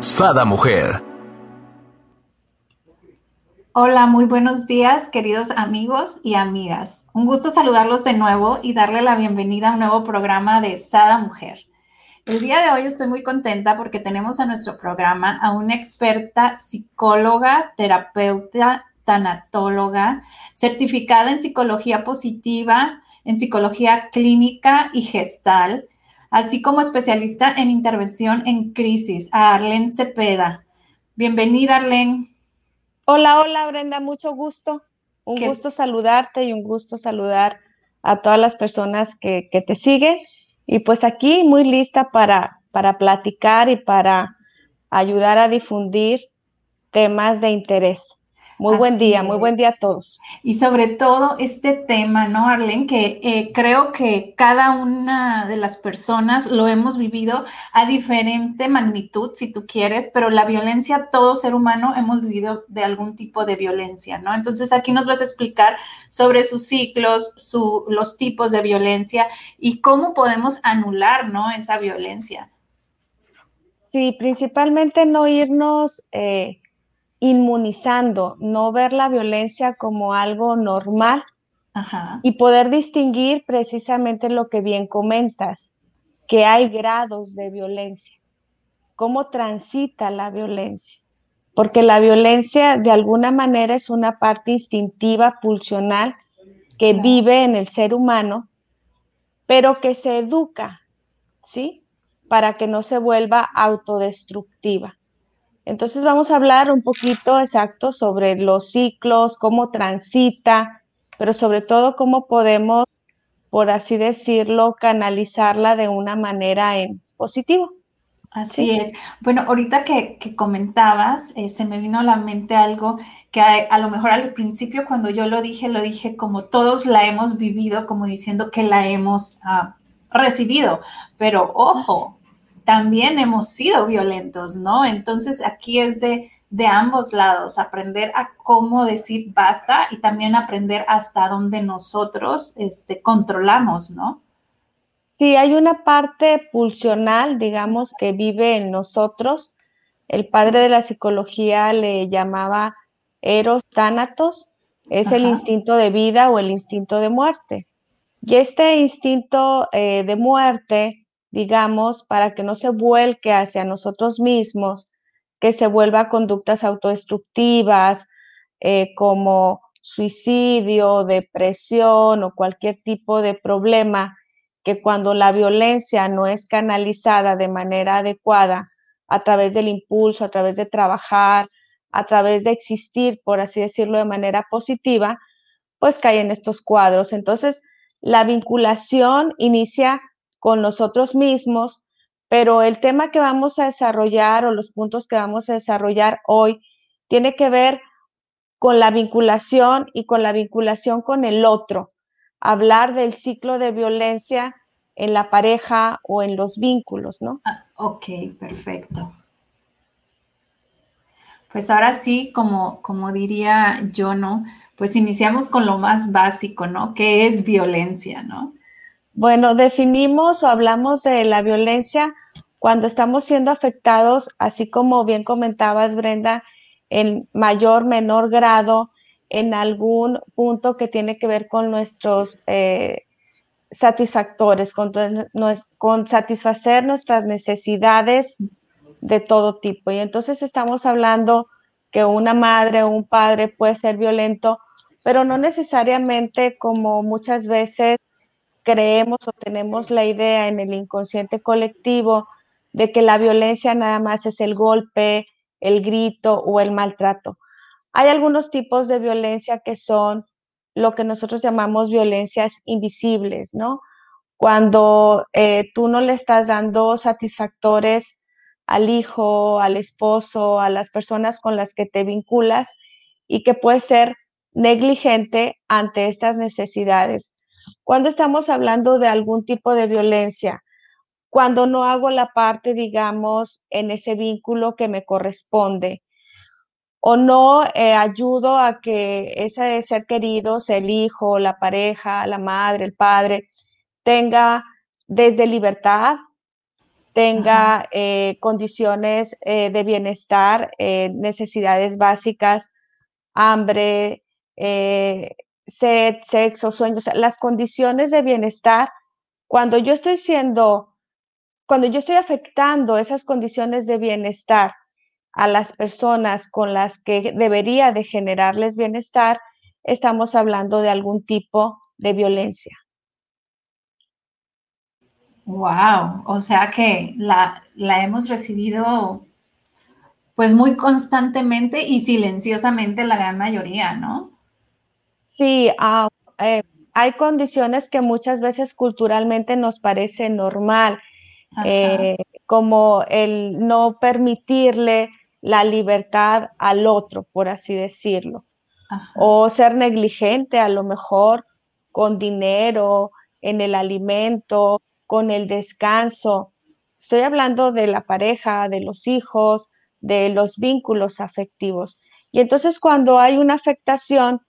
Sada Mujer. Hola, muy buenos días, queridos amigos y amigas. Un gusto saludarlos de nuevo y darle la bienvenida a un nuevo programa de Sada Mujer. El día de hoy estoy muy contenta porque tenemos a nuestro programa a una experta psicóloga, terapeuta, tanatóloga, certificada en psicología positiva, en psicología clínica y gestal, así como especialista en intervención en crisis, a Arlene Cepeda. Bienvenida, Arlene. Hola, hola, Brenda, mucho gusto. Un gusto saludarte y un gusto saludar a todas las personas que, te siguen. Y pues aquí muy lista para, para platicar y para ayudar a difundir temas de interés. Muy buen día, muy buen día a todos. Y sobre todo este tema, ¿no, Arlen? Que eh, creo que cada una de las personas lo hemos vivido a diferente magnitud, si tú quieres, pero la violencia, todo ser humano hemos vivido de algún tipo de violencia, ¿no? Entonces aquí nos vas a explicar sobre sus ciclos, su, los tipos de violencia y cómo podemos anular, ¿no? Esa violencia. Sí, principalmente no irnos... Eh, inmunizando, no ver la violencia como algo normal y poder distinguir precisamente lo que bien comentas, que hay grados de violencia, cómo transita la violencia, porque la violencia de alguna manera es una parte instintiva, pulsional, que vive en el ser humano, pero que se educa, ¿sí? Para que no se vuelva autodestructiva. Entonces vamos a hablar un poquito exacto sobre los ciclos, cómo transita, pero sobre todo cómo podemos, por así decirlo, canalizarla de una manera en positivo. Así es. Bueno, ahorita que, comentabas, eh, se me vino a la mente algo que a, lo mejor al principio cuando yo lo dije, lo dije como todos la hemos vivido, como diciendo que la hemos ah, recibido, pero ojo, también hemos sido violentos, ¿no? Entonces aquí es de, de ambos lados, aprender a cómo decir basta y también aprender hasta dónde nosotros este, controlamos, ¿no? Sí, hay una parte pulsional, digamos, que vive en nosotros. El padre de la psicología le llamaba eros thanatos, es el instinto de vida o el instinto de muerte. Y este instinto eh, de muerte digamos, para que no se vuelque hacia nosotros mismos, que se vuelva a conductas autodestructivas eh, como suicidio, depresión o cualquier tipo de problema, que cuando la violencia no es canalizada de manera adecuada a través del impulso, a través de trabajar, a través de existir, por así decirlo, de manera positiva, pues cae en estos cuadros. Entonces, la vinculación inicia con nosotros mismos, pero el tema que vamos a desarrollar o los puntos que vamos a desarrollar hoy tiene que ver con la vinculación y con la vinculación con el otro. Hablar del ciclo de violencia en la pareja o en los vínculos, ¿no? Ah, ok, perfecto. Pues ahora sí, como, como diría yo, ¿no? Pues iniciamos con lo más básico, ¿no? ¿Qué es violencia, ¿no? Bueno, definimos o hablamos de la violencia cuando estamos siendo afectados, así como bien comentabas, Brenda, en mayor, menor grado, en algún punto que tiene que ver con nuestros eh, satisfactores, con, con satisfacer nuestras necesidades de todo tipo. Y entonces estamos hablando que una madre o un padre puede ser violento, pero no necesariamente como muchas veces creemos o tenemos la idea en el inconsciente colectivo de que la violencia nada más es el golpe, el grito o el maltrato. Hay algunos tipos de violencia que son lo que nosotros llamamos violencias invisibles, ¿no? Cuando eh, tú no le estás dando satisfactores al hijo, al esposo, a las personas con las que te vinculas y que puedes ser negligente ante estas necesidades. Cuando estamos hablando de algún tipo de violencia, cuando no hago la parte, digamos, en ese vínculo que me corresponde, o no eh, ayudo a que ese ser querido, el hijo, la pareja, la madre, el padre, tenga desde libertad, tenga eh, condiciones eh, de bienestar, necesidades básicas, hambre, sed, sexo, sueños, las condiciones de bienestar, cuando yo estoy siendo, cuando yo estoy afectando esas condiciones de bienestar, a las personas con las que debería de generarles bienestar, estamos hablando de algún tipo de violencia. Wow, o sea que la, la hemos recibido pues muy constantemente y silenciosamente la gran mayoría, ¿no? Sí, ah, eh, hay condiciones que muchas veces culturalmente nos parece normal, eh, como el no permitirle la libertad al otro, por así decirlo. O ser negligente a lo mejor con dinero, en el alimento, con el descanso. Estoy hablando de la pareja, de los hijos, de los vínculos afectivos. Y entonces cuando hay una afectación,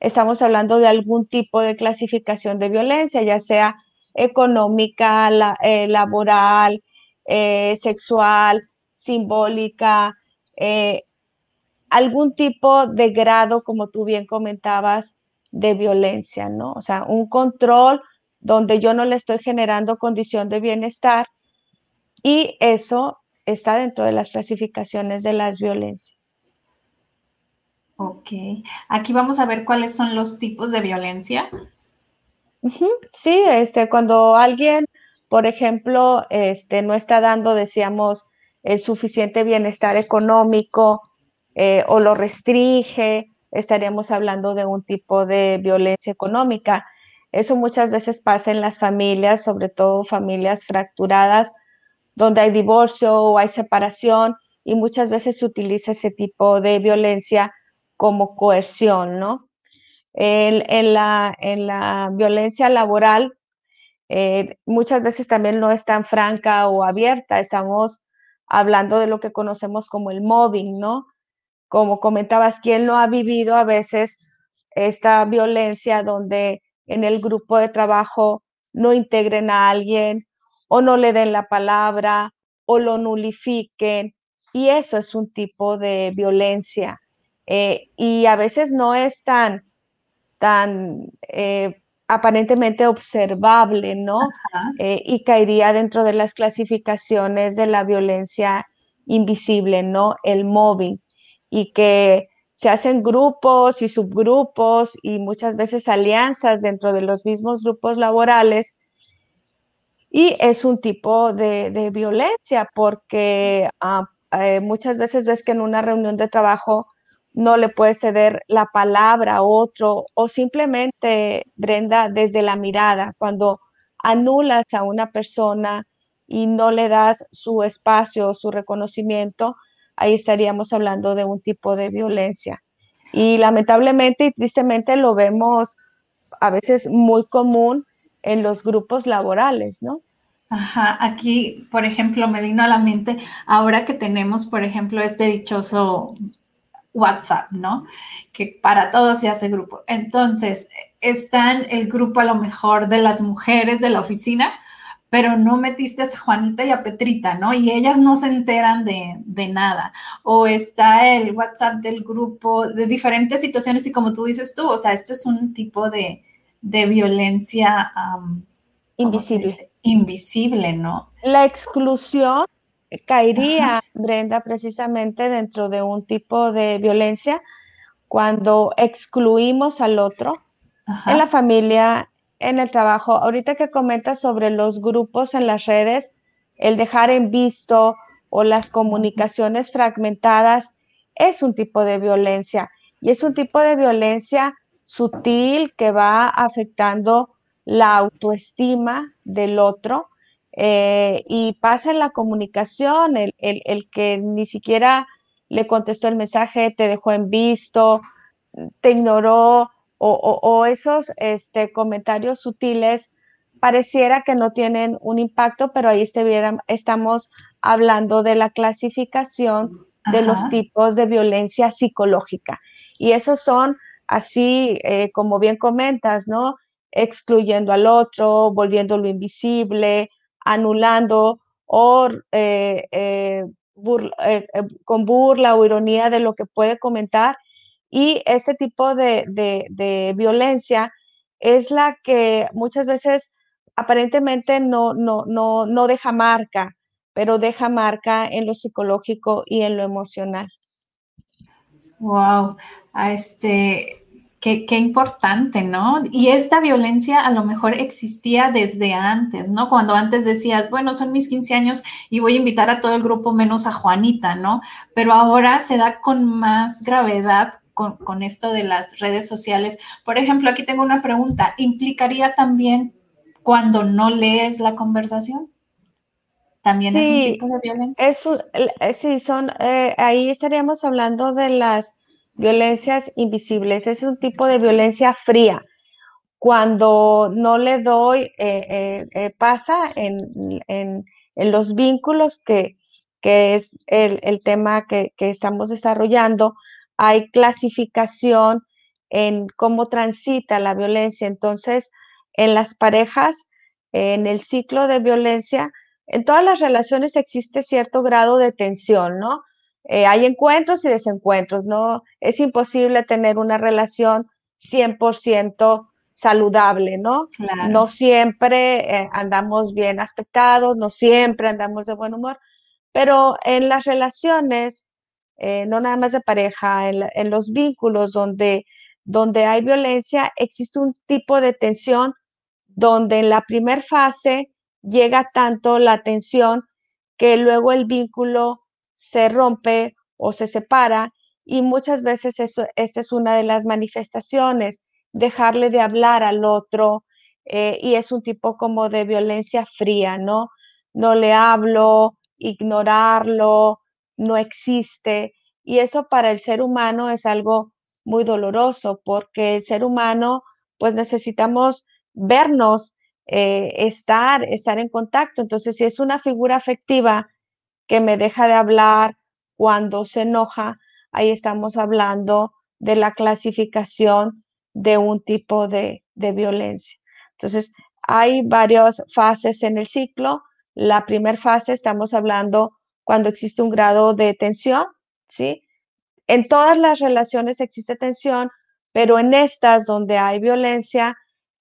estamos hablando de algún tipo de clasificación de violencia, ya sea económica, eh, laboral, eh, sexual, simbólica, eh, algún tipo de grado, como tú bien comentabas, de violencia, ¿no? O sea, un control donde yo no le estoy generando condición de bienestar y eso está dentro de las clasificaciones de las violencias. Ok, aquí vamos a ver cuáles son los tipos de violencia. Sí, este, cuando alguien, por ejemplo, este, no está dando, decíamos, el suficiente bienestar económico eh, o lo restringe, estaríamos hablando de un tipo de violencia económica. Eso muchas veces pasa en las familias, sobre todo familias fracturadas, donde hay divorcio o hay separación y muchas veces se utiliza ese tipo de violencia como coerción, ¿no? En, la, en la, violencia laboral, eh, muchas veces también no es tan franca o abierta, estamos hablando de lo que conocemos como el mobbing, ¿no? Como comentabas, ¿quién no ha vivido a veces esta violencia donde en el grupo de trabajo no integren a alguien o no le den la palabra o lo nulifiquen? Y eso es un tipo de violencia. Eh, y a veces no es tan, tan eh, aparentemente observable, ¿no? Eh, y caería dentro de las clasificaciones de la violencia invisible, ¿no? El mobbing. Y que se hacen grupos y subgrupos y muchas veces alianzas dentro de los mismos grupos laborales. Y es un tipo de, violencia porque ah, eh, muchas veces ves que en una reunión de trabajo no le puedes ceder la palabra a otro o simplemente, Brenda, desde la mirada, cuando anulas a una persona y no le das su espacio, su reconocimiento, ahí estaríamos hablando de un tipo de violencia. Y lamentablemente y tristemente lo vemos a veces muy común en los grupos laborales, ¿no? Ajá, aquí, por ejemplo, me vino a la mente, ahora que tenemos, por ejemplo, este dichoso WhatsApp, ¿no? Que para todos se hace grupo. Entonces, está en el grupo a lo mejor de las mujeres de la oficina, pero no metiste a Juanita y a Petrita, ¿no? Y ellas no se enteran de, nada. O está el WhatsApp del grupo de diferentes situaciones y como tú dices tú, o sea, esto es un tipo de, violencia invisible. Invisible, ¿no? La exclusión caería, Brenda, precisamente dentro de un tipo de violencia cuando excluimos al otro en la familia, en el trabajo. Ahorita que comentas sobre los grupos en las redes, el dejar en visto o las comunicaciones fragmentadas es un tipo de violencia y es un tipo de violencia sutil que va afectando la autoestima del otro eh, y pasa en la comunicación, el, que ni siquiera le contestó el mensaje, te dejó en visto, te ignoró, o, esos este, comentarios sutiles pareciera que no tienen un impacto, pero ahí estamos hablando de la clasificación de los tipos de violencia psicológica. Y esos son así, eh, como bien comentas, ¿no? Excluyendo al otro, volviéndolo invisible, anulando o eh, eh, con burla o ironía de lo que puede comentar. Y ese tipo de, de, violencia es la que muchas veces aparentemente no, no, no, no deja marca, pero deja marca en lo psicológico y en lo emocional. Wow, este, qué, qué, importante, ¿no? Y esta violencia a lo mejor existía desde antes, ¿no? Cuando antes decías, bueno, son mis 15 años y voy a invitar a todo el grupo menos a Juanita, ¿no? Pero ahora se da con más gravedad con, con esto de las redes sociales. Por ejemplo, aquí tengo una pregunta, ¿implicaría también cuando no lees la conversación? también es un tipo de violencia. Eh, sí, son, eh, ahí estaríamos hablando de las violencias invisibles. Es un tipo de violencia fría. Cuando no le doy, eh, pasa en, los vínculos que, que es el, tema que, estamos desarrollando, hay clasificación en cómo transita la violencia. Entonces, en las parejas, en el ciclo de violencia, en todas las relaciones existe cierto grado de tensión, ¿no? Eh, hay encuentros y desencuentros, ¿no? Es imposible tener una relación 100% saludable, ¿no? No siempre eh, andamos bien aspectados, no siempre andamos de buen humor, pero en las relaciones, eh, no nada más de pareja, en, en, los vínculos donde, donde hay violencia, existe un tipo de tensión donde en la primera fase llega tanto la tensión que luego el vínculo se rompe o se separa y muchas veces eso, esta es una de las manifestaciones, dejarle de hablar al otro eh, y es un tipo como de violencia fría, ¿no? No le hablo, ignorarlo, no existe y eso para el ser humano es algo muy doloroso porque el ser humano pues necesitamos vernos eh, estar, estar en contacto. Entonces, si es una figura afectiva que me deja de hablar cuando se enoja, ahí estamos hablando de la clasificación de un tipo de, de violencia. Entonces, hay varias fases en el ciclo. La primera fase estamos hablando cuando existe un grado de tensión, ¿sí? En todas las relaciones existe tensión, pero en estas donde hay violencia,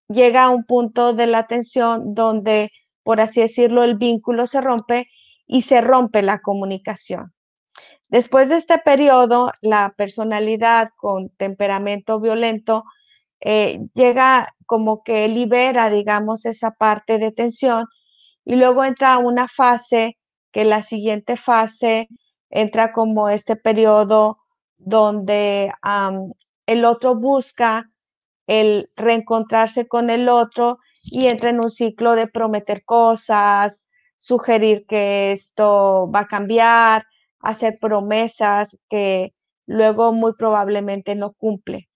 llega a un punto de la tensión donde, por así decirlo, el vínculo se rompe y se rompe la comunicación. Después de este periodo, la personalidad con temperamento violento eh, llega como que libera, digamos, esa parte de tensión y luego entra una fase que la siguiente fase entra como este periodo donde el otro busca el reencontrarse con el otro y entra en un ciclo de prometer cosas, sugerir que esto va a cambiar, hacer promesas que luego muy probablemente no cumple.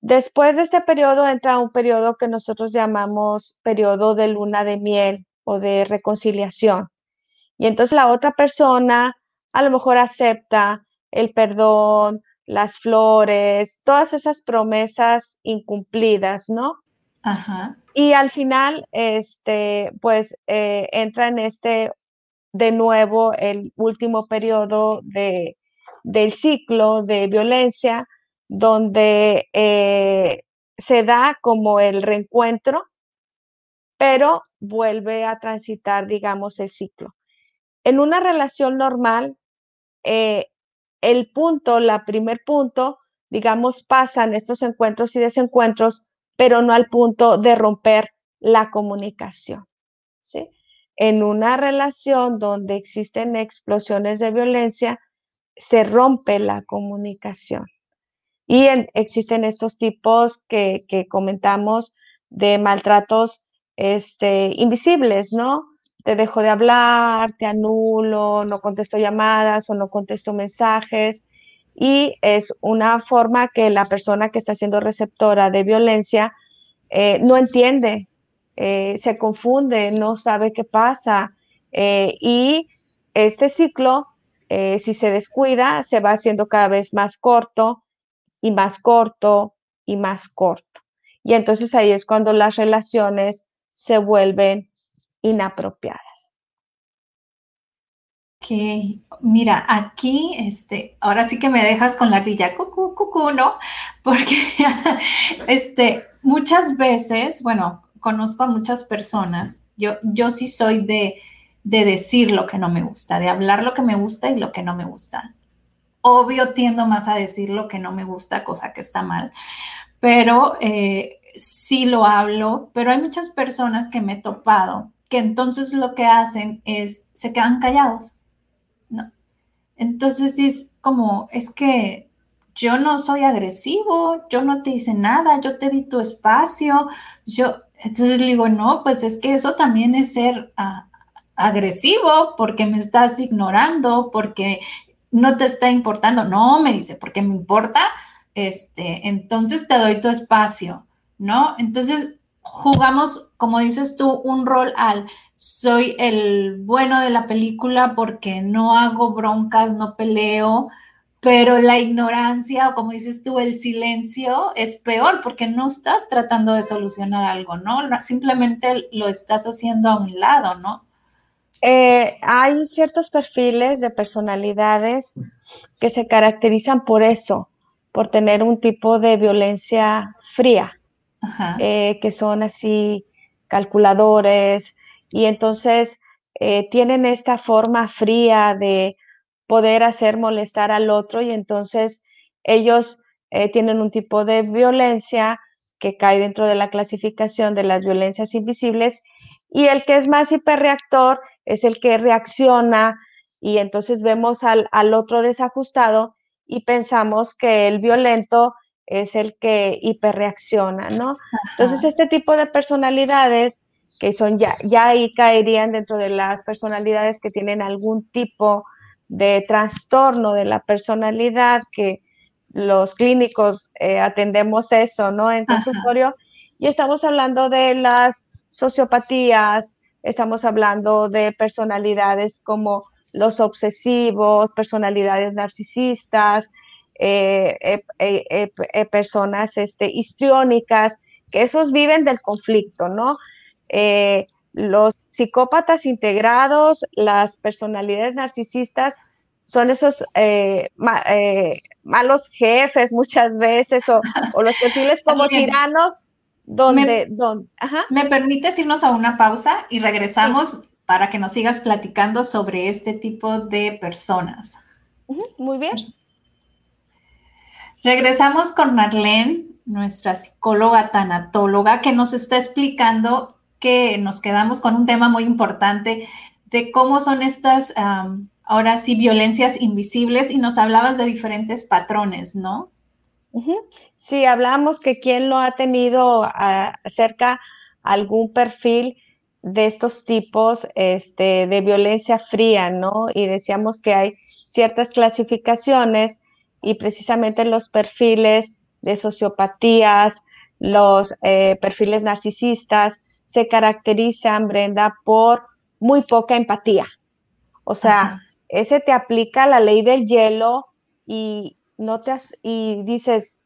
Después de este periodo entra un periodo que nosotros llamamos periodo de luna de miel o de reconciliación. Y entonces la otra persona a lo mejor acepta el perdón, las flores, todas esas promesas incumplidas, ¿no? Ajá. Y al final, este, pues eh, entra en este, de nuevo, el último periodo de, del ciclo de violencia, donde eh, se da como el reencuentro, pero vuelve a transitar, digamos, el ciclo. En una relación normal, eh, el punto, la primer punto, digamos, pasan estos encuentros y desencuentros, pero no al punto de romper la comunicación. ¿sí? En una relación donde existen explosiones de violencia, se rompe la comunicación. Y existen estos tipos que, que, comentamos de maltratos este, invisibles, ¿no? te dejo de hablar, te anulo, no contesto llamadas o no contesto mensajes. Y es una forma que la persona que está siendo receptora de violencia eh, no entiende, eh, se confunde, no sabe qué pasa. Eh, y este ciclo, si se descuida, se va haciendo cada vez más corto y más corto y más corto. Y entonces ahí es cuando las relaciones se vuelven inapropiadas. Mira, aquí, este, ahora sí que me dejas con la ardilla, cucú, cucú, ¿no? Porque, este, muchas veces, bueno, conozco a muchas personas, yo, yo sí soy de, de decir lo que no me gusta, de hablar lo que me gusta y lo que no me gusta. Obvio, tiendo más a decir lo que no me gusta, cosa que está mal, pero eh, sí lo hablo, pero hay muchas personas que me he topado que entonces lo que hacen es, se quedan callados. Entonces es como, es que yo no soy agresivo, yo no te hice nada, yo te di tu espacio, yo, entonces le digo, no, pues es que eso también es ser ah, agresivo porque me estás ignorando, porque no te está importando, no, me dice, porque me importa, este, entonces te doy tu espacio, ¿no? Entonces jugamos, como dices tú, un rol al soy el bueno de la película porque no hago broncas, no peleo, pero la ignorancia o como dices tú, el silencio es peor porque no estás tratando de solucionar algo, ¿no? Simplemente lo estás haciendo a un lado, ¿no? Eh, hay ciertos perfiles de personalidades que se caracterizan por eso, por tener un tipo de violencia fría. Eh, que son así calculadores y entonces eh, tienen esta forma fría de poder hacer molestar al otro y entonces ellos eh, tienen un tipo de violencia que cae dentro de la clasificación de las violencias invisibles y el que es más hiperreactor es el que reacciona y entonces vemos al, al otro desajustado y pensamos que el violento es el que hiperreacciona, ¿no? Entonces, este tipo de personalidades que son ya, ya ahí caerían dentro de las personalidades que tienen algún tipo de trastorno de la personalidad, que los clínicos eh, atendemos eso, ¿no? En consultorio. Y estamos hablando de las sociopatías, estamos hablando de personalidades como los obsesivos, personalidades narcisistas, eh, eh, eh, personas este, histriónicas, que esos viven del conflicto, ¿no? Los psicópatas integrados, las personalidades narcisistas, son esos malos jefes muchas veces o, los perfiles como tiranos donde... Me, donde, ¿Me permites irnos a una pausa y regresamos para que nos sigas platicando sobre este tipo de personas? muy bien. Regresamos con Marlene, nuestra psicóloga tanatóloga, que nos está explicando que nos quedamos con un tema muy importante de cómo son estas, ahora sí, violencias invisibles y nos hablabas de diferentes patrones, ¿no? Sí, hablamos que quien lo ha tenido ah, cerca algún perfil de estos tipos este, de violencia fría, ¿no? Y decíamos que hay ciertas clasificaciones y precisamente los perfiles de sociopatías, los eh, perfiles narcisistas, se caracterizan, Brenda, por muy poca empatía. O sea, ese te aplica la ley del hielo y, no te y dices,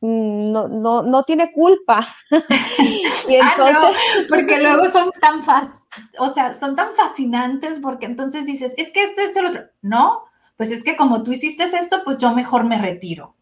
mm, no, no, no tiene culpa. y ah, entonces... porque luego son tan, o sea, son tan fascinantes porque entonces dices, es que esto, esto, lo otro. No, pues es que como tú hiciste esto, pues yo mejor me retiro.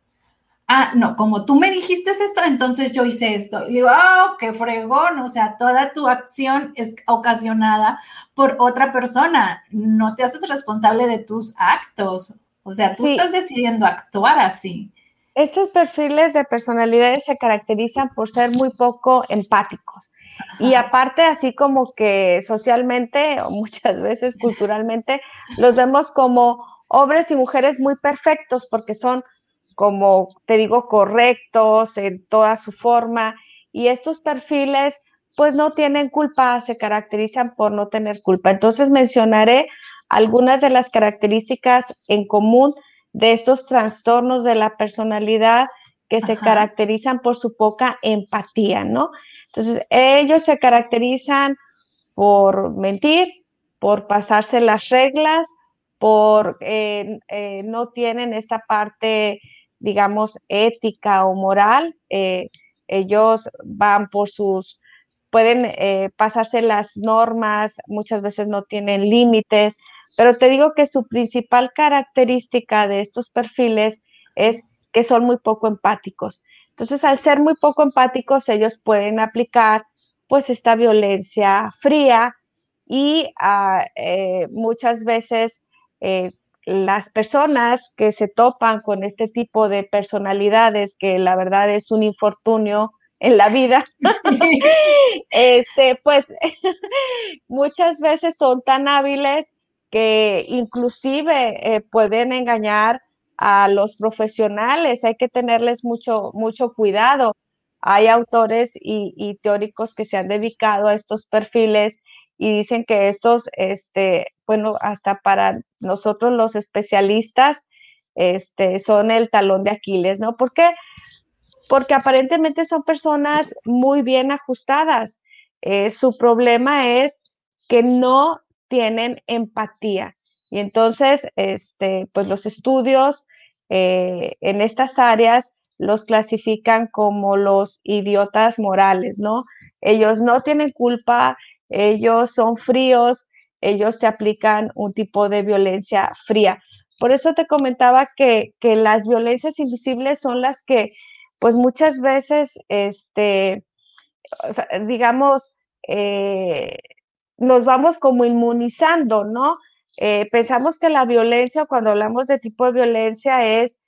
Ah, no, como tú me dijiste esto, entonces yo hice esto. Y digo, ah, qué fregón, o sea, toda tu acción es ocasionada por otra persona. No te haces responsable de tus actos. O sea, tú estás decidiendo actuar así. Estos perfiles de personalidades se caracterizan por ser muy poco empáticos. Y aparte, así como que socialmente o muchas veces culturalmente, los vemos como hombres y mujeres muy perfectos porque son, como te digo, correctos en toda su forma. Y estos perfiles pues no tienen culpa, se caracterizan por no tener culpa. Entonces mencionaré algunas de las características en común de estos trastornos de la personalidad que se caracterizan por su poca empatía, ¿no? Entonces, ellos se caracterizan por mentir, por pasarse las reglas, por eh, eh, no tienen esta parte, digamos, ética o moral. Eh, ellos van por sus, pueden pasarse las normas, muchas veces no tienen límites, pero te digo que su principal característica de estos perfiles es que son muy poco empáticos. Entonces, al ser muy poco empáticos, ellos pueden aplicar pues esta violencia fría y ah, eh, muchas veces eh, las personas que se topan con este tipo de personalidades, que la verdad es un infortunio en la vida, este, pues muchas veces son tan hábiles que inclusive eh, pueden engañar a los profesionales, hay que tenerles mucho, mucho cuidado. Hay autores y, teóricos que se han dedicado a estos perfiles y dicen que estos, este, bueno, hasta para nosotros los especialistas, este, son el talón de Aquiles, ¿no? ¿Por qué? Porque aparentemente son personas muy bien ajustadas. Eh, su problema es que no tienen empatía. Y entonces, este, pues los estudios eh, en estas áreas los clasifican como los idiotas morales, ¿no? Ellos no tienen culpa, ellos son fríos, ellos se aplican un tipo de violencia fría. Por eso te comentaba que, las violencias invisibles son las que, pues muchas veces, este, digamos, eh, nos vamos como inmunizando, ¿no? Eh, pensamos que la violencia, cuando hablamos de tipo de violencia, es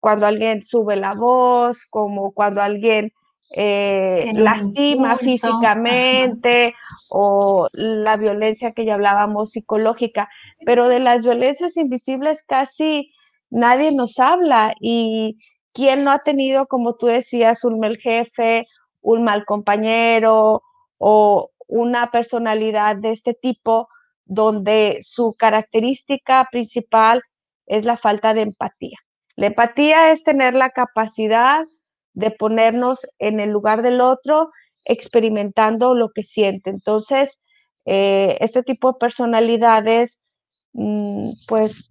cuando alguien sube la voz, como cuando alguien eh, lastima físicamente o la violencia que ya hablábamos psicológica, pero de las violencias invisibles casi nadie nos habla y quién no ha tenido, como tú decías, un mal jefe, un mal compañero o una personalidad de este tipo donde su característica principal es la falta de empatía. La empatía es tener la capacidad de ponernos en el lugar del otro, experimentando lo que siente. Entonces, eh, este tipo de personalidades, mm, pues,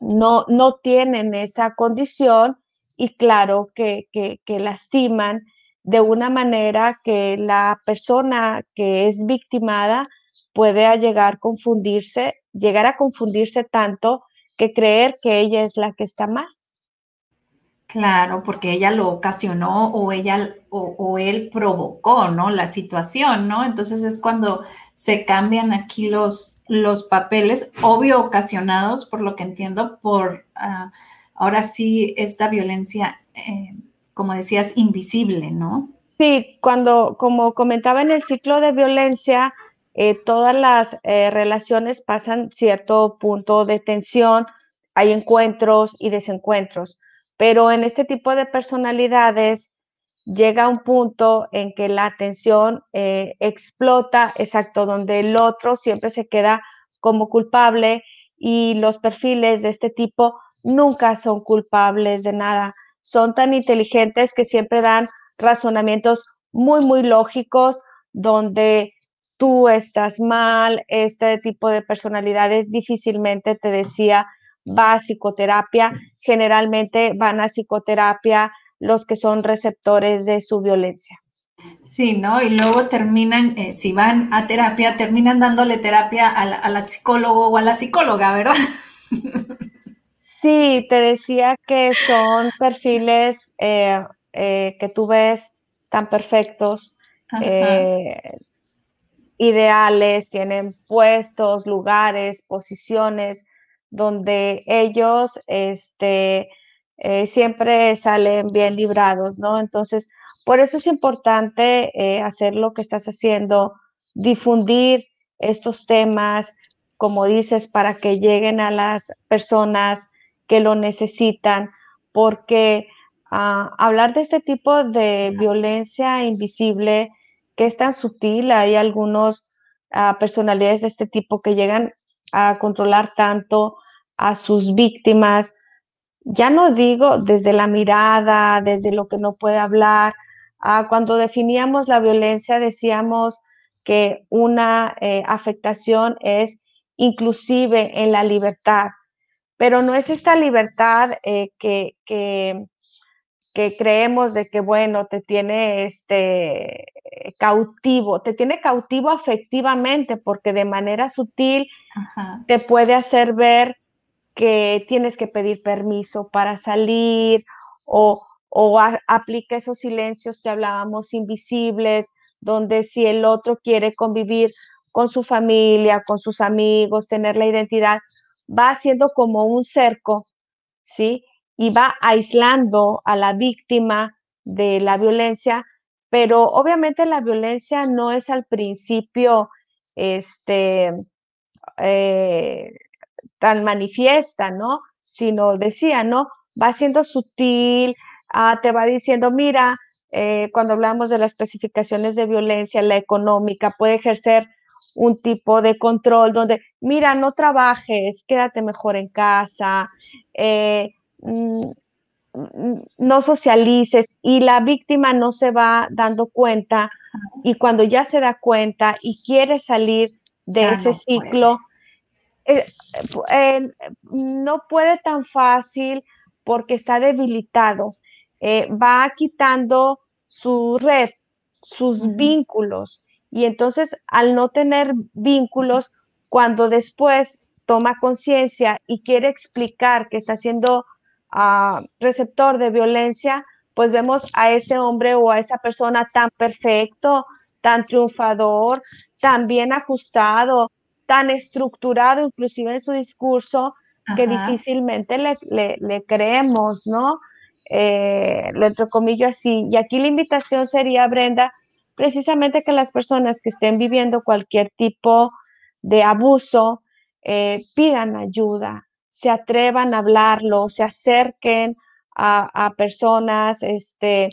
no, no tienen esa condición y claro que, que lastiman de una manera que la persona que es victimada puede llegar a confundirse, llegar a confundirse tanto que creer que ella es la que está mal. Claro, porque ella lo ocasionó o ella o, él provocó, ¿no? La situación, ¿no? Entonces es cuando se cambian aquí los, los papeles, obvio ocasionados, por lo que entiendo, por ah, ahora sí esta violencia, eh, como decías, invisible, ¿no? Sí, cuando, como comentaba en el ciclo de violencia, eh, todas las eh, relaciones pasan cierto punto de tensión, hay encuentros y desencuentros, pero en este tipo de personalidades llega un punto en que la tensión eh, explota, exacto, donde el otro siempre se queda como culpable y los perfiles de este tipo nunca son culpables de nada. Son tan inteligentes que siempre dan razonamientos muy, muy lógicos, donde tú estás mal, este tipo de personalidades difícilmente te decía va a psicoterapia, generalmente van a psicoterapia los que son receptores de su violencia. Sí, ¿no? Y luego terminan, eh, si van a terapia, terminan dándole terapia a la, psicólogo o a la psicóloga, ¿verdad? Sí, te decía que son perfiles eh, eh, que tú ves tan perfectos, ideales, tienen puestos, lugares, posiciones donde ellos este, eh, siempre salen bien librados, ¿no? Entonces, por eso es importante eh, hacer lo que estás haciendo, difundir estos temas, como dices, para que lleguen a las personas que lo necesitan, porque ah, hablar de este tipo de violencia invisible que es tan sutil. Hay algunos ah, personalidades de este tipo que llegan a controlar tanto a sus víctimas. Ya no digo desde la mirada, desde lo que no puede hablar. Ah, cuando definíamos la violencia decíamos que una eh, afectación es inclusive en la libertad, pero no es esta libertad eh, que, que, creemos de que, bueno, te tiene este, cautivo, te tiene cautivo afectivamente porque de manera sutil te puede hacer ver que tienes que pedir permiso para salir o, o aplica esos silencios que hablábamos invisibles, donde si el otro quiere convivir con su familia, con sus amigos, tener la identidad, va haciendo como un cerco, ¿sí? Y va aislando a la víctima de la violencia, pero obviamente la violencia no es al principio, este, eh, tan manifiesta, ¿no? Sino decía, ¿no? Va siendo sutil, ah, te va diciendo, mira, eh, cuando hablamos de las especificaciones de violencia, la económica puede ejercer un tipo de control donde, mira, no trabajes, quédate mejor en casa, eh, mm, no socialices y la víctima no se va dando cuenta y cuando ya se da cuenta y quiere salir de ese ciclo, eh, no puede tan fácil porque está debilitado. Eh, va quitando su red, sus vínculos. Y entonces, al no tener vínculos, cuando después toma conciencia y quiere explicar que está siendo ah, receptor de violencia, pues vemos a ese hombre o a esa persona tan perfecto, tan triunfador, tan bien ajustado, tan estructurado, inclusive en su discurso, que difícilmente le, le, creemos, ¿no? Eh, lo entrecomillo así. Y aquí la invitación sería, Brenda, precisamente que las personas que estén viviendo cualquier tipo de abuso eh, pidan ayuda, se atrevan a hablarlo, se acerquen a, personas este,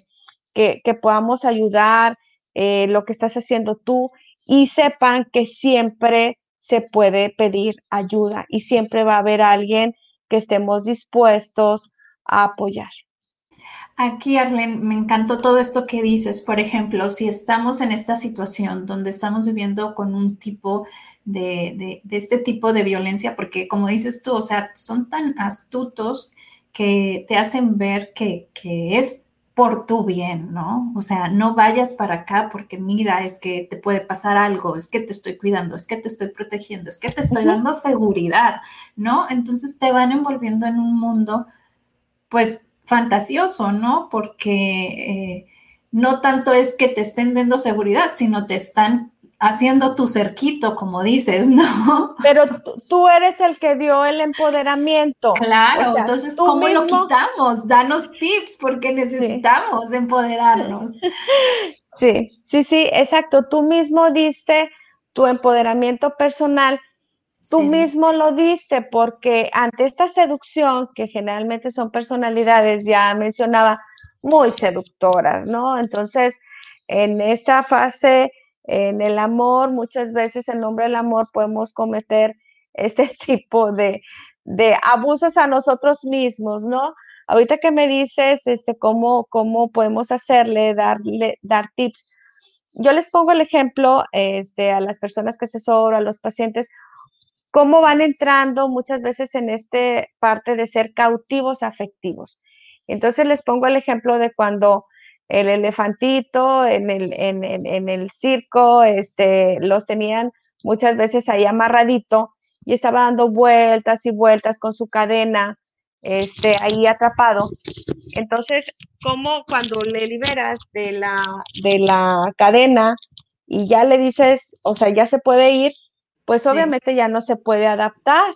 que, podamos ayudar eh, lo que estás haciendo tú y sepan que siempre se puede pedir ayuda y siempre va a haber alguien que estemos dispuestos a apoyar. Aquí, Arlen, me encantó todo esto que dices. Por ejemplo, si estamos en esta situación donde estamos viviendo con un tipo de, este tipo de violencia, porque como dices tú, o sea, son tan astutos que te hacen ver que, que es por tu bien, ¿no? O sea, no vayas para acá porque mira, es que te puede pasar algo, es que te estoy cuidando, es que te estoy protegiendo, es que te estoy dando seguridad, ¿no? Entonces te van envolviendo en un mundo, pues fantasioso, ¿no? Porque eh, no tanto es que te estén dando seguridad, sino te están haciendo tu cerquito, como dices, ¿no? Pero tú eres el que dio el empoderamiento. Claro, entonces, ¿cómo lo quitamos? Danos tips porque necesitamos empoderarnos. Sí, sí, sí, exacto. Tú mismo diste tu empoderamiento personal Tú mismo lo diste porque ante esta seducción, que generalmente son personalidades, ya mencionaba, muy seductoras, ¿no? Entonces, en esta fase, en el amor, muchas veces en nombre del amor podemos cometer este tipo de, abusos a nosotros mismos, ¿no? Ahorita que me dices este, cómo, cómo podemos hacerle, darle, dar tips, yo les pongo el ejemplo este, a las personas que asesoro, a los pacientes, cómo van entrando muchas veces en esta parte de ser cautivos afectivos. Entonces les pongo el ejemplo de cuando el elefantito en el, en, el circo, este, los tenían muchas veces ahí amarradito y estaba dando vueltas y vueltas con su cadena, este, ahí atrapado. Entonces, ¿cómo cuando le liberas de la, de la cadena y ya le dices, o sea, ya se puede ir, pues obviamente ya no se puede adaptar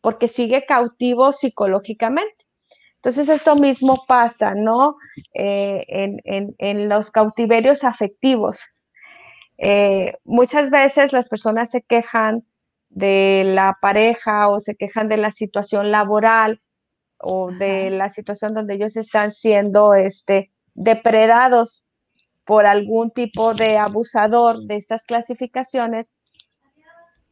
porque sigue cautivo psicológicamente. Entonces esto mismo pasa, ¿no? Eh, en, los cautiverios afectivos. Eh, muchas veces las personas se quejan de la pareja o se quejan de la situación laboral o de la situación donde ellos están siendo este, depredados por algún tipo de abusador de estas clasificaciones.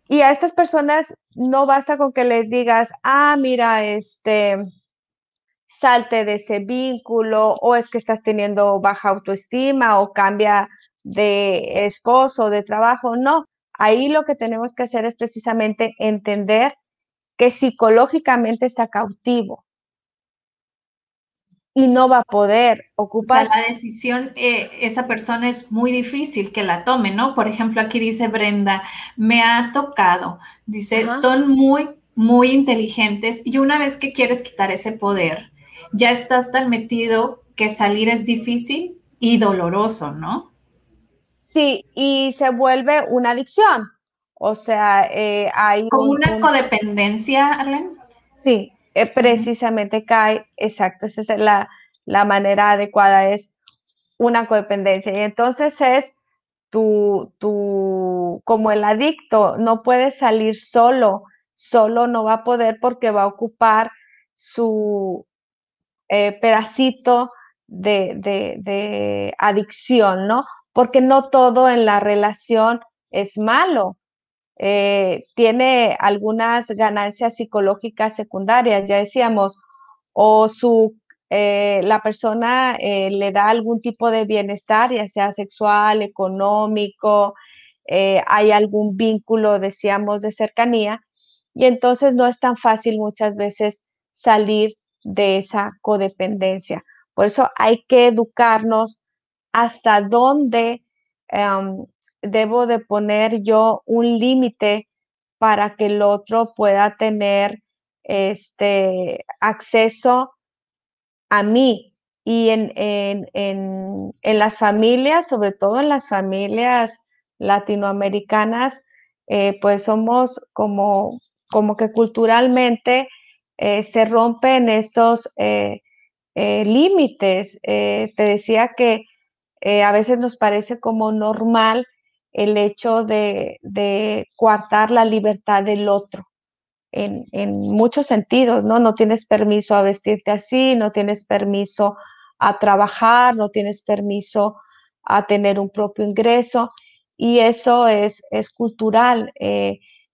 Y a estas personas no basta con que les digas, ah, mira, este, salte de ese vínculo o es que estás teniendo baja autoestima o cambia de esposo, de trabajo. No, ahí lo que tenemos que hacer es precisamente entender que psicológicamente está cautivo y no va a poder ocupar. O sea, la decisión, eh, esa persona es muy difícil que la tome, ¿no? Por ejemplo, aquí dice Brenda, me ha tocado, dice, son muy, muy inteligentes y una vez que quieres quitar ese poder, ya estás tan metido que salir es difícil y doloroso, ¿no? Sí, y se vuelve una adicción. O sea, eh, hay... Como una codependencia, Arlen. Sí, eh, precisamente cae, exacto, esa es la, la manera adecuada, es una codependencia. Y entonces es tu, tu, como el adicto, no puede salir solo, solo no va a poder porque va a ocupar su, eh, pedacito de, adicción, ¿no? Porque no todo en la relación es malo. Eh, tiene algunas ganancias psicológicas secundarias, ya decíamos, o su, eh, la persona le da algún tipo de bienestar, ya sea sexual, económico, hay algún vínculo, decíamos, de cercanía, y entonces no es tan fácil muchas veces salir de esa codependencia. Por eso hay que educarnos hasta dónde em, debo de poner yo un límite para que el otro pueda tener este acceso a mí. Y en, en las familias, sobre todo en las familias latinoamericanas, eh, pues somos como, como que culturalmente eh, se rompen estos eh, eh, límites. te decía que a veces nos parece como normal el hecho de, de coartar la libertad del otro. En, en, muchos sentidos, ¿no? No tienes permiso a vestirte así, no tienes permiso a trabajar, no tienes permiso a tener un propio ingreso y eso es, es cultural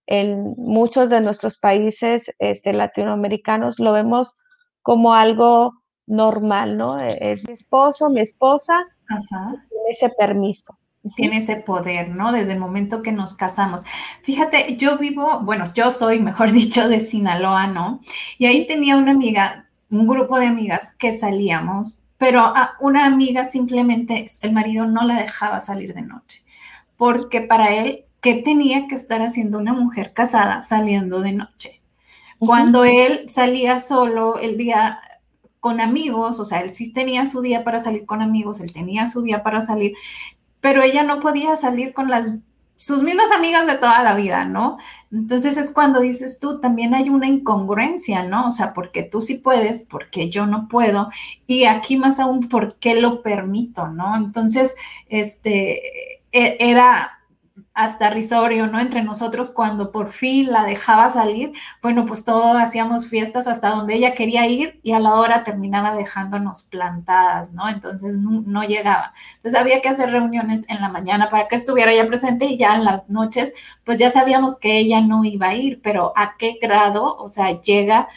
en muchos de nuestros países este, latinoamericanos lo vemos como algo normal, ¿no? E, es mi esposo, mi esposa, tiene ese permiso. Tiene ese poder, ¿no? Desde el momento que nos casamos. Fíjate, yo vivo, bueno, yo soy, mejor dicho, de Sinaloa, ¿no? Y ahí tenía una amiga, un grupo de amigas que salíamos, pero a una amiga simplemente el marido no la dejaba salir de noche, porque para él ¿qué tenía que estar haciendo una mujer casada saliendo de noche? Cuando él salía solo el día con amigos, o sea, él sí tenía su día para salir con amigos, él tenía su día para salir, pero ella no podía salir con las sus mismas amigas de toda la vida, ¿no? Entonces es cuando dices tú, también hay una incongruencia, ¿no? O sea, porque tú sí puedes, porque yo no puedo, y aquí más aún, ¿por qué lo permito, ¿no? Entonces, este, e, era hasta risorio, ¿no? Entre nosotros cuando por fin la dejaba salir, bueno, pues todos hacíamos fiestas hasta donde ella quería ir y a la hora terminaba dejándonos plantadas, ¿no? Entonces no, llegaba. Entonces había que hacer reuniones en la mañana para que estuviera ella presente y ya en las noches, pues ya sabíamos que ella no iba a ir, pero ¿a qué grado, o sea, llega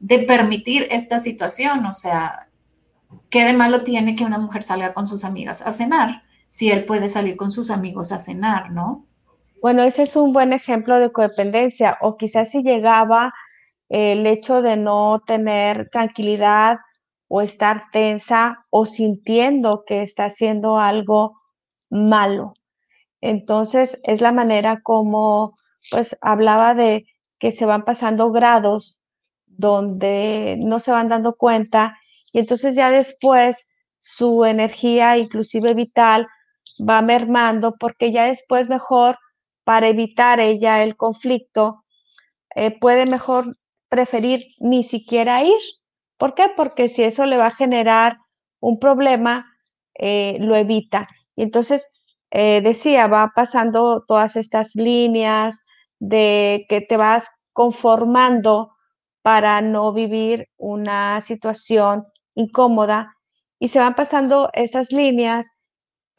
de permitir esta situación? O sea, ¿qué de malo tiene que una mujer salga con sus amigas a cenar? Si él puede salir con sus amigos a cenar, ¿no? Bueno, ese es un buen ejemplo de codependencia. O quizás si llegaba el hecho de no tener tranquilidad o estar tensa o sintiendo que está haciendo algo malo. Entonces, es la manera como, pues, hablaba de que se van pasando grados donde no se van dando cuenta y entonces ya después su energía, inclusive vital, va mermando porque ya después mejor, para evitar ella el conflicto, eh, puede mejor preferir ni siquiera ir. ¿Por qué? Porque si eso le va a generar un problema, eh, lo evita. Y entonces, eh, decía, va pasando todas estas líneas de que te vas conformando para no vivir una situación incómoda y se van pasando esas líneas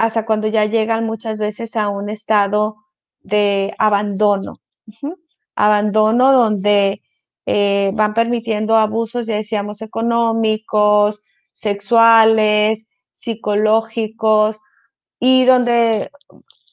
hasta cuando ya llegan muchas veces a un estado de abandono. Abandono donde eh, van permitiendo abusos, ya decíamos, económicos, sexuales, psicológicos, y donde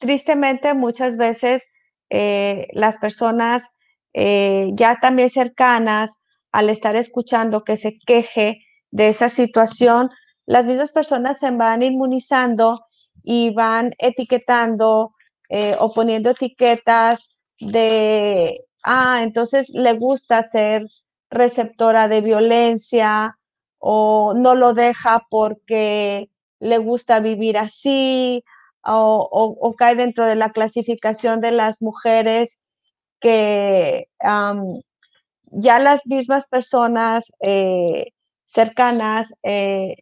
tristemente muchas veces eh, las personas eh, ya también cercanas, al estar escuchando que se queje de esa situación, las mismas personas se van inmunizando y van etiquetando eh, o poniendo etiquetas de, ah, entonces le gusta ser receptora de violencia o no lo deja porque le gusta vivir así o, cae dentro de la clasificación de las mujeres que ya las mismas personas eh, cercanas, eh,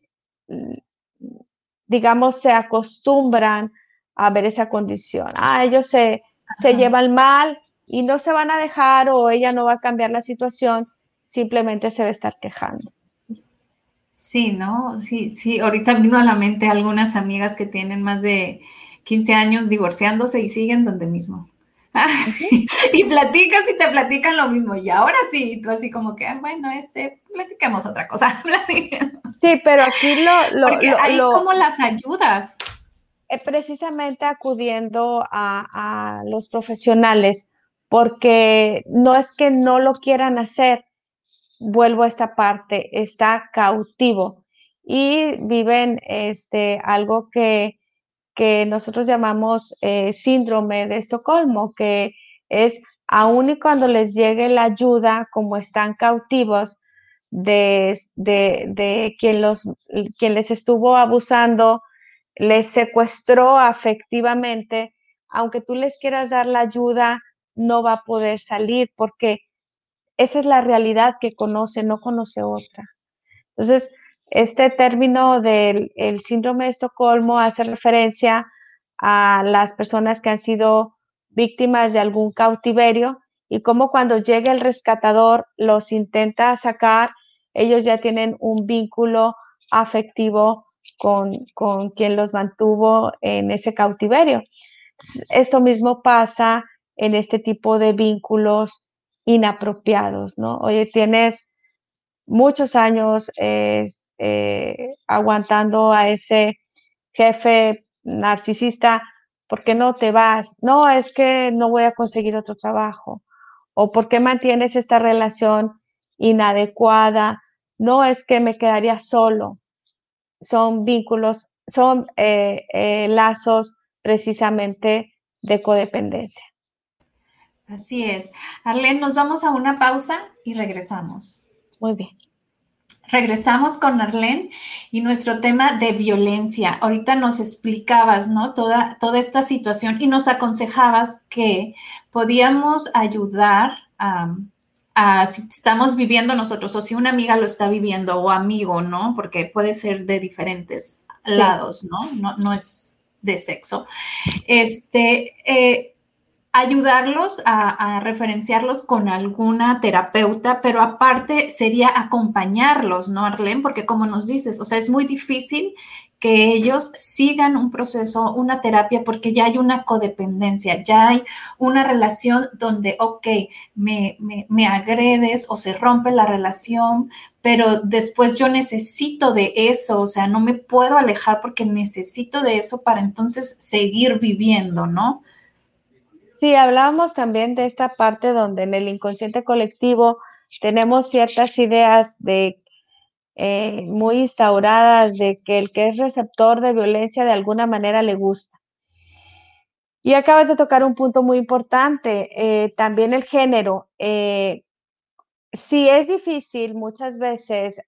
digamos, se acostumbran a ver esa condición. Ah, ellos se, se llevan mal y no se van a dejar o ella no va a cambiar la situación, simplemente se va a estar quejando. Sí, ¿no? Sí, sí, ahorita vino a la mente algunas amigas que tienen más de 15 años divorciándose y siguen donde mismo. y platicas y te platican lo mismo. Y ahora sí, tú así como que, ah, bueno, este, platiquemos otra cosa. sí, pero aquí lo... lo Porque ahí como las ayudas. Eh, precisamente acudiendo a, a los profesionales, porque no es que no lo quieran hacer, vuelvo a esta parte, está cautivo y viven este, algo que que nosotros llamamos eh, síndrome de Estocolmo, que es aun y cuando les llegue la ayuda, como están cautivos de, de, quien, los, quien les estuvo abusando, les secuestró afectivamente, aunque tú les quieras dar la ayuda, no va a poder salir porque esa es la realidad que conoce, no conoce otra. Entonces, este término del síndrome de Estocolmo hace referencia a las personas que han sido víctimas de algún cautiverio y cómo cuando llega el rescatador los intenta sacar, ellos ya tienen un vínculo afectivo con, con quien los mantuvo en ese cautiverio. Esto mismo pasa en este tipo de vínculos inapropiados, ¿no? Oye, tienes muchos años eh, aguantando a ese jefe narcisista, ¿por qué no te vas? No, es que no voy a conseguir otro trabajo. ¿O por qué mantienes esta relación inadecuada? No, es que me quedaría solo. Son vínculos, son eh, eh, lazos precisamente de codependencia. Así es. Arlene, nos vamos a una pausa y regresamos. Muy bien. Regresamos con Arlene y nuestro tema de violencia. Ahorita nos explicabas, ¿no? Toda, toda esta situación y nos aconsejabas que podíamos ayudar a, si estamos viviendo nosotros o si una amiga lo está viviendo o amigo, ¿no? Porque puede ser de diferentes lados, ¿no? ¿no? No es de sexo. Este, eh, ayudarlos a, referenciarlos con alguna terapeuta, pero aparte sería acompañarlos, ¿no, Arlene? Porque como nos dices, o sea, es muy difícil que ellos sigan un proceso, una terapia, porque ya hay una codependencia, ya hay una relación donde, ok, me, me, me agredes o se rompe la relación, pero después yo necesito de eso, o sea, no me puedo alejar porque necesito de eso para entonces seguir viviendo, ¿no? Sí, hablábamos también de esta parte donde en el inconsciente colectivo tenemos ciertas ideas de eh, muy instauradas de que el que es receptor de violencia de alguna manera le gusta. Y acabas de tocar un punto muy importante, eh, también el género. Eh, sí es difícil muchas veces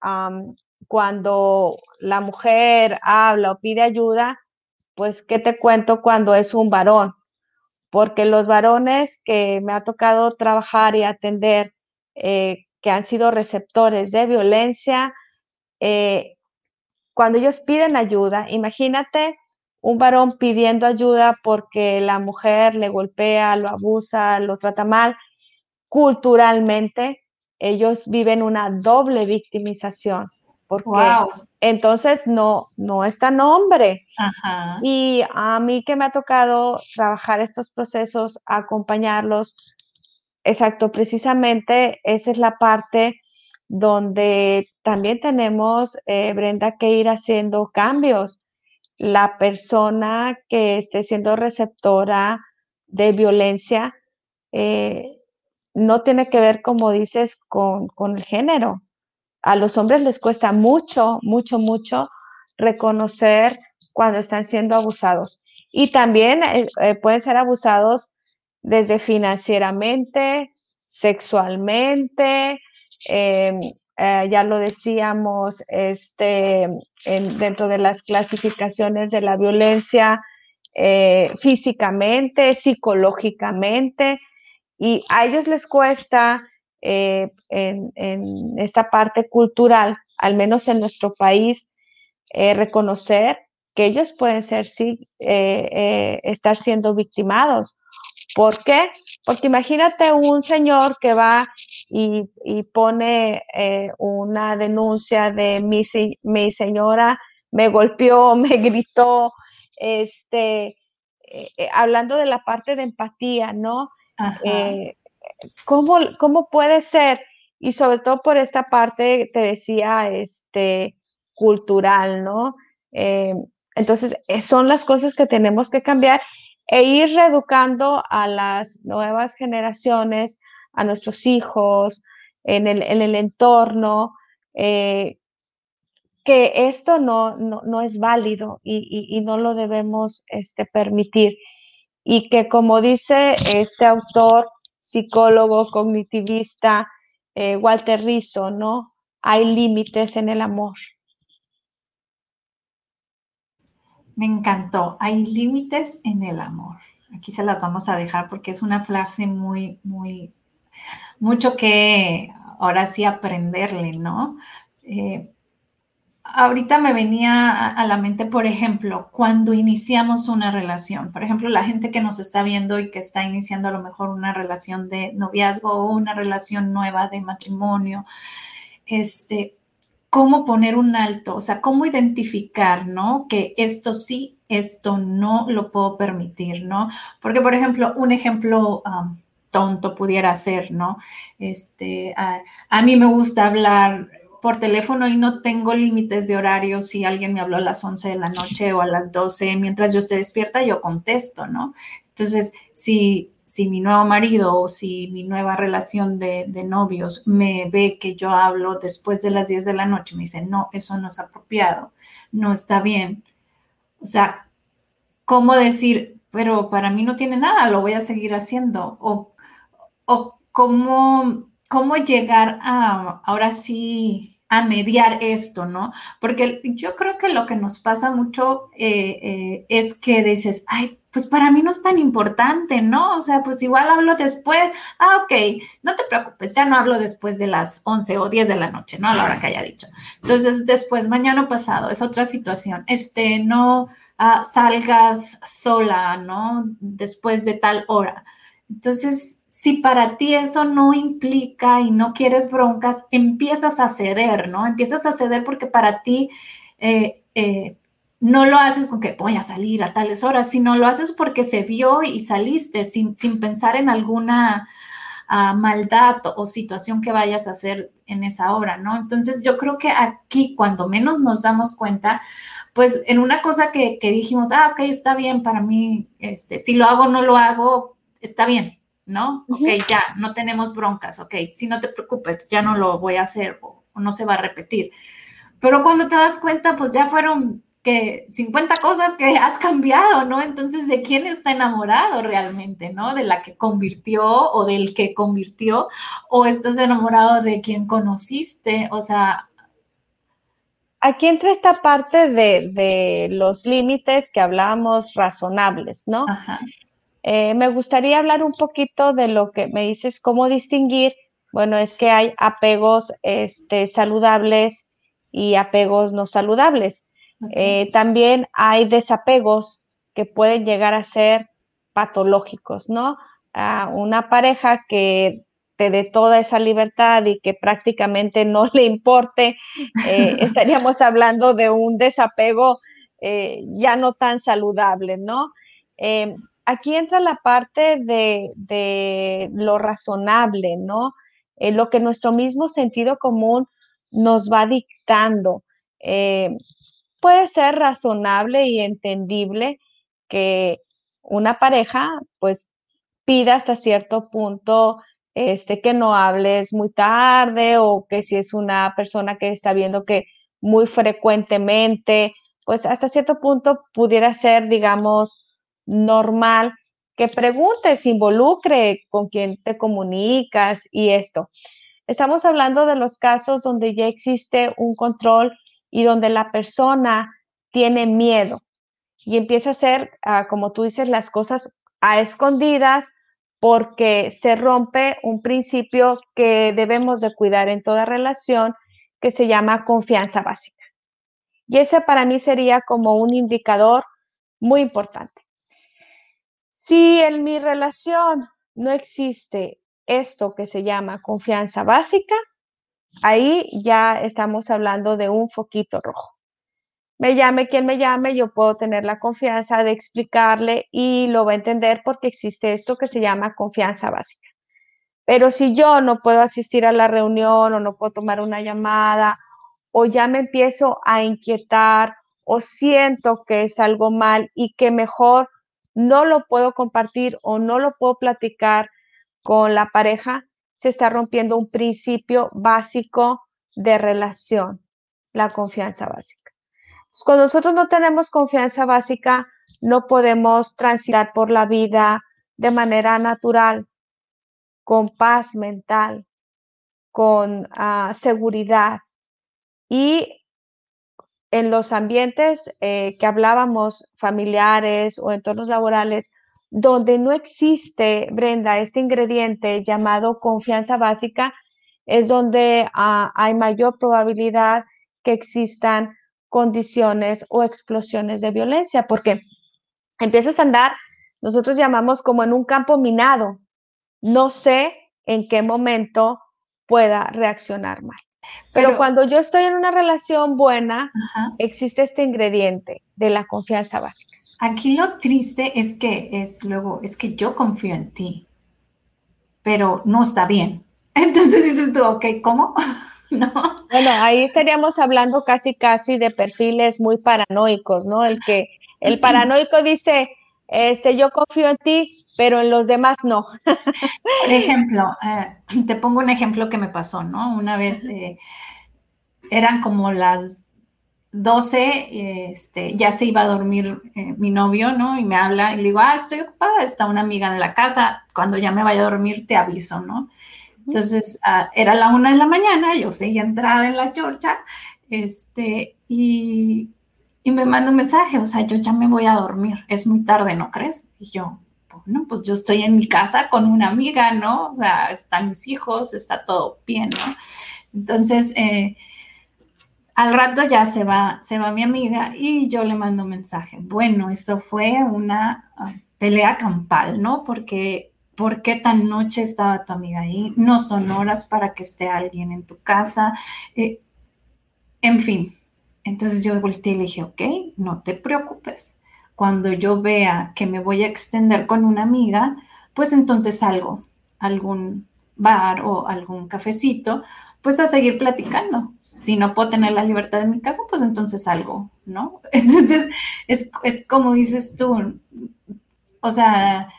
cuando la mujer habla o pide ayuda, pues, ¿qué te cuento cuando es un varón? Porque los varones que me ha tocado trabajar y atender, eh, que han sido receptores de violencia, eh, cuando ellos piden ayuda, imagínate un varón pidiendo ayuda porque la mujer le golpea, lo abusa, lo trata mal, culturalmente ellos viven una doble victimización, porque entonces no, no es tan hombre. Y a mí que me ha tocado trabajar estos procesos, acompañarlos, exacto, precisamente esa es la parte donde también tenemos, eh, Brenda, que ir haciendo cambios. La persona que esté siendo receptora de violencia eh, no tiene que ver, como dices, con, con el género a los hombres les cuesta mucho, mucho, mucho reconocer cuando están siendo abusados. Y también eh, eh, pueden ser abusados desde financieramente, sexualmente, em, eh, ya lo decíamos, este, dentro de las clasificaciones de la violencia, físicamente, psicológicamente, y a ellos les cuesta eh, en, esta parte cultural, al menos en nuestro país, eh, reconocer que ellos pueden ser, sí, eh, estar siendo victimados. ¿Por qué? Porque imagínate un señor que va y, pone una denuncia de mi, mi, señora me golpeó, me gritó, este, hablando de la parte de empatía, ¿no? ¿Cómo, ¿cómo puede ser? Y sobre todo por esta parte, te decía, este, cultural, ¿no? Eh, entonces, eh, son las cosas que tenemos que cambiar e ir reeducando a las nuevas generaciones, a nuestros hijos, en el, en el entorno, eh, que esto no, no, no, es válido y, y, no lo debemos este, permitir. Y que como dice este autor, psicólogo cognitivista eh, Walter Rizzo, ¿no? Hay límites en el amor. Me encantó, hay límites en el amor. Aquí se las vamos a dejar porque es una frase muy, muy, mucho que ahora sí aprenderle, ¿no? Eh, ahorita me venía a la mente, por ejemplo, cuando iniciamos una relación, por ejemplo, la gente que nos está viendo y que está iniciando a lo mejor una relación de noviazgo o una relación nueva de matrimonio, este, cómo poner un alto, o sea, cómo identificar, ¿no? Que esto sí, esto no lo puedo permitir, ¿no? Porque, por ejemplo, un ejemplo tonto pudiera ser, ¿no? Este, a mí me gusta hablar por teléfono y no tengo límites de horario. Si alguien me habló a las 11 de la noche o a las 12, mientras yo esté despierta, yo contesto, ¿no? Entonces, si, si mi nuevo marido o si mi nueva relación de, de, novios me ve que yo hablo después de las 10 de la noche, me dice, no, eso no es apropiado, no está bien. O sea, ¿cómo decir, pero para mí no tiene nada, lo voy a seguir haciendo? O, o cómo cómo llegar a, ahora sí, a mediar esto, ¿no? Porque yo creo que lo que nos pasa mucho eh, eh, es que dices, ay, pues para mí no es tan importante, ¿no? O sea, pues igual hablo después, ah, ok, no te preocupes, ya no hablo después de las 11 o 10 de la noche, ¿no? A la hora que haya dicho. Entonces, después, mañana pasado, es otra situación, este, no ah, salgas sola, ¿no? Después de tal hora. Entonces, si para ti eso no implica y no quieres broncas, empiezas a ceder, ¿no? Empiezas a ceder porque para ti eh, eh, no lo haces con que voy a salir a tales horas, sino lo haces porque se vio y saliste sin, sin pensar en alguna ah, maldad o situación que vayas a hacer en esa hora, ¿no? Entonces yo creo que aquí cuando menos nos damos cuenta, pues en una cosa que, que dijimos, ah, ok, está bien para mí, este, si lo hago o no lo hago, está bien, ¿no? Ok, ya, no tenemos broncas, ok, si no te preocupes, ya no lo voy a hacer o, no se va a repetir. Pero cuando te das cuenta, pues ya fueron que 50 cosas que has cambiado, ¿no? Entonces, ¿de quién está enamorado realmente, ¿no? ¿De la que convirtió o del que convirtió? ¿O estás enamorado de quien conociste? O sea... Aquí entra esta parte de, de los límites que hablábamos razonables, ¿no? Ajá. Eh, me gustaría hablar un poquito de lo que me dices, cómo distinguir. Bueno, es que hay apegos este, saludables y apegos no saludables. Eh, también hay desapegos que pueden llegar a ser patológicos, ¿no? una pareja que te dé toda esa libertad y que prácticamente no le importe, eh, estaríamos hablando de un desapego eh, ya no tan saludable, ¿no? Eh, aquí entra la parte de, lo razonable, ¿no? lo que nuestro mismo sentido común nos va dictando. puede ser razonable y entendible que una pareja, pues, pida hasta cierto punto este, que no hables muy tarde o que si es una persona que está viendo que muy frecuentemente, pues hasta cierto punto pudiera ser, digamos, normal que preguntes, involucre con quien te comunicas y esto. Estamos hablando de los casos donde ya existe un control y donde la persona tiene miedo y empieza a hacer, ah, como tú dices, las cosas a escondidas porque se rompe un principio que debemos de cuidar en toda relación que se llama confianza básica. Y ese para mí sería como un indicador muy importante. Si en mi relación no existe esto que se llama confianza básica, ahí ya estamos hablando de un foquito rojo me llame quien me llame, yo puedo tener la confianza de explicarle y lo va a entender porque existe esto que se llama confianza básica. Pero si yo no puedo asistir a la reunión o no puedo tomar una llamada o ya me empiezo a inquietar o siento que es algo mal y que mejor no lo puedo compartir o no lo puedo platicar con la pareja, se está rompiendo un principio básico de relación, la confianza básica. Cuando nosotros no tenemos confianza básica, no podemos transitar por la vida de manera natural, con paz mental, con ah, seguridad. Y en los ambientes eh, que hablábamos, familiares o entornos laborales, donde no existe, Brenda, este ingrediente llamado confianza básica, es donde ah, hay mayor probabilidad que existan condiciones o explosiones de violencia, porque empiezas a andar, nosotros llamamos como en un campo minado. No sé en qué momento pueda reaccionar mal. Pero, cuando yo estoy en una relación buena, existe este ingrediente de la confianza básica. Aquí lo triste es que es luego, es que yo confío en ti, pero no está bien. Entonces dices tú, ok, ¿cómo? ¿no? Bueno, ahí estaríamos hablando casi casi de perfiles muy paranoicos, ¿no? El que el paranoico dice, este, yo confío en ti, pero en los demás no. Por ejemplo, eh, te pongo un ejemplo que me pasó, ¿no? Una vez eh, eran como las 12, este, ya se iba a dormir eh, mi novio, ¿no? Y me habla y le digo, ah, estoy ocupada, está una amiga en la casa, cuando ya me vaya a dormir te aviso, ¿no? Entonces, ah, era la una de la mañana, yo seguía entrada en la chorcha, este, y, y me manda un mensaje, o sea, yo ya me voy a dormir, es muy tarde, ¿no crees? Y yo, bueno, pues yo estoy en mi casa con una amiga, ¿no? O sea, están mis hijos, está todo bien, ¿no? Entonces, eh, al rato ya se va, se va mi amiga y yo le mando un mensaje. Bueno, eso fue una ah, pelea campal, ¿no? Porque ¿Por qué tan noche estaba tu amiga ahí? No son horas para que esté alguien en tu casa. Eh, en fin, entonces yo volteé y le dije, ok, no te preocupes. Cuando yo vea que me voy a extender con una amiga, pues entonces salgo a algún bar o algún cafecito, pues a seguir platicando. Si no puedo tener la libertad en mi casa, pues entonces salgo, ¿no? Entonces es, es como dices tú, o sea,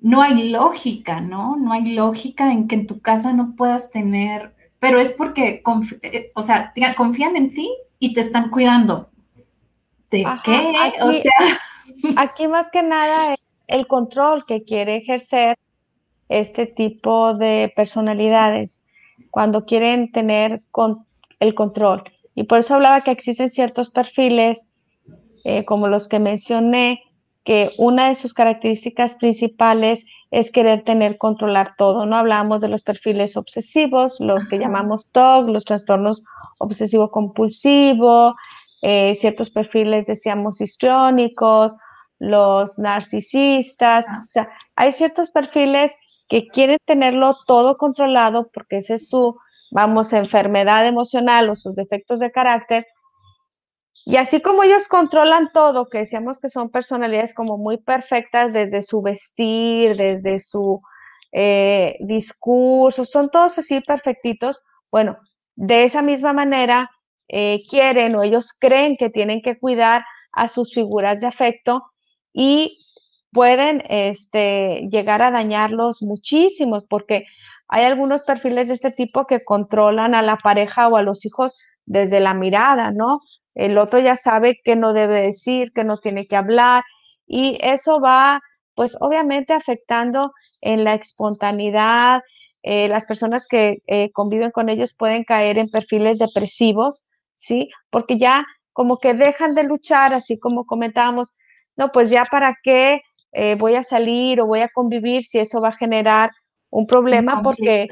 no hay lógica, ¿no? No hay lógica en que en tu casa no puedas tener, pero es porque, eh, o sea, confían en ti y te están cuidando. ¿De qué? o sea, aquí más que nada el control que quiere ejercer este tipo de personalidades cuando quieren tener con, el control. Y por eso hablaba que existen ciertos perfiles, eh, como los que mencioné, que una de sus características principales es querer tener, controlar todo. No hablamos de los perfiles obsesivos, los que llamamos TOC, los trastornos obsesivo-compulsivo, eh, ciertos perfiles, decíamos, histriónicos, los narcisistas. O sea, hay ciertos perfiles que quieren tenerlo todo controlado porque esa es su, vamos, enfermedad emocional o sus defectos de carácter. Y así como ellos controlan todo, que decíamos que son personalidades como muy perfectas desde su vestir, desde su eh, discurso, son todos así perfectitos, bueno, de esa misma manera eh, quieren o ellos creen que tienen que cuidar a sus figuras de afecto y pueden este, llegar a dañarlos muchísimos porque hay algunos perfiles de este tipo que controlan a la pareja o a los hijos desde la mirada, ¿no? El otro ya sabe qué no debe decir, que no tiene que hablar y eso va, pues obviamente afectando en la espontaneidad. Eh, las personas que eh, conviven con ellos pueden caer en perfiles depresivos, ¿sí? Porque ya como que dejan de luchar, así como comentábamos, no, pues ya para qué eh, voy a salir o voy a convivir si eso va a generar un problema, porque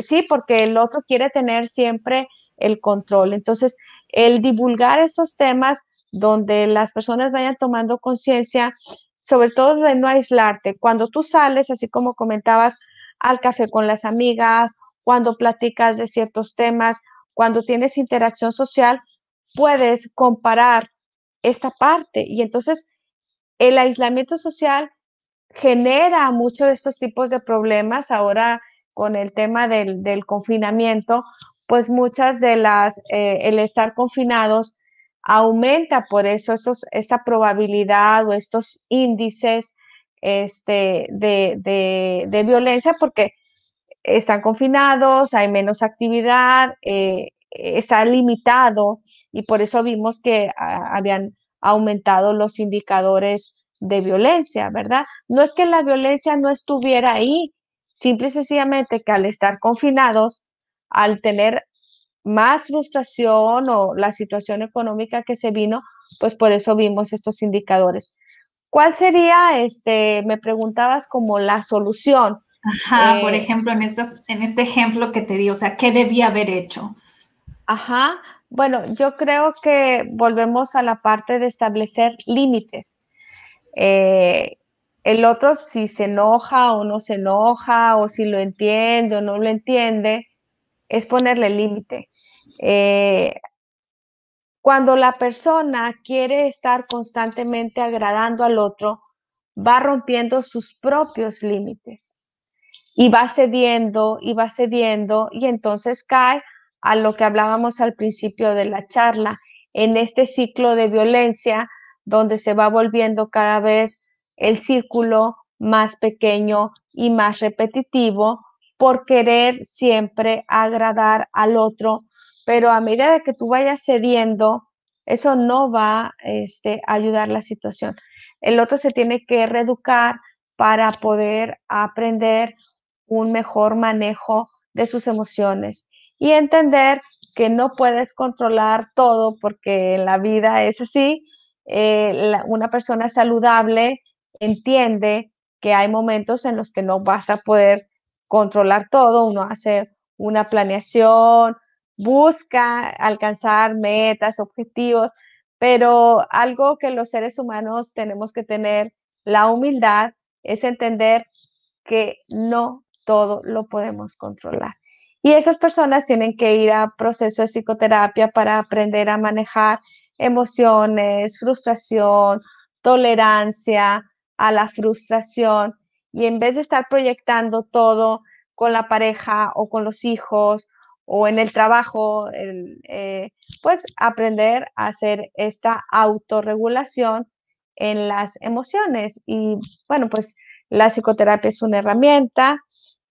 sí, porque el otro quiere tener siempre el control. Entonces, el divulgar estos temas donde las personas vayan tomando conciencia, sobre todo de no aislarte. Cuando tú sales, así como comentabas, al café con las amigas, cuando platicas de ciertos temas, cuando tienes interacción social, puedes comparar esta parte. Y entonces el aislamiento social genera muchos de estos tipos de problemas. Ahora con el tema del, confinamiento, pues muchas de las, eh, el estar confinados aumenta por eso esa probabilidad o estos índices este, de, violencia porque están confinados, hay menos actividad, eh, está limitado y por eso vimos que ah, habían aumentado los indicadores de violencia, ¿verdad? No es que la violencia no estuviera ahí, simple y sencillamente que al estar confinados, al tener más frustración o la situación económica que se vino, pues por eso vimos estos indicadores. ¿Cuál sería, este, me preguntabas como la solución? Ajá, por eh, ejemplo, en, estas, en este ejemplo que te di, o sea, ¿qué debía haber hecho? Ajá, bueno, yo creo que volvemos a la parte de establecer límites. Eh, el otro, si se enoja o no se enoja, o si lo entiende o no lo entiende, es ponerle límite. Eh, cuando la persona quiere estar constantemente agradando al otro, va rompiendo sus propios límites y va cediendo y va cediendo y entonces cae a lo que hablábamos al principio de la charla, en este ciclo de violencia donde se va volviendo cada vez el círculo más pequeño y más repetitivo por querer siempre agradar al otro pero a medida que tú vayas cediendo, eso no va este, ayudar la situación. El otro se tiene que reeducar para poder aprender un mejor manejo de sus emociones y entender que no puedes controlar todo porque la vida es así. Eh, una persona saludable entiende que hay momentos en los que no vas a poder controlar todo, uno hace una planeación, busca alcanzar metas, objetivos, pero algo que los seres humanos tenemos que tener la humildad es entender que no todo lo podemos controlar. Y esas personas tienen que ir a procesos de psicoterapia para aprender a manejar emociones, frustración, tolerancia a la frustración. Y en vez de estar proyectando todo con la pareja o con los hijos o en el trabajo, eh, pues aprender a hacer esta autorregulación en las emociones. Y bueno, pues la psicoterapia es una herramienta.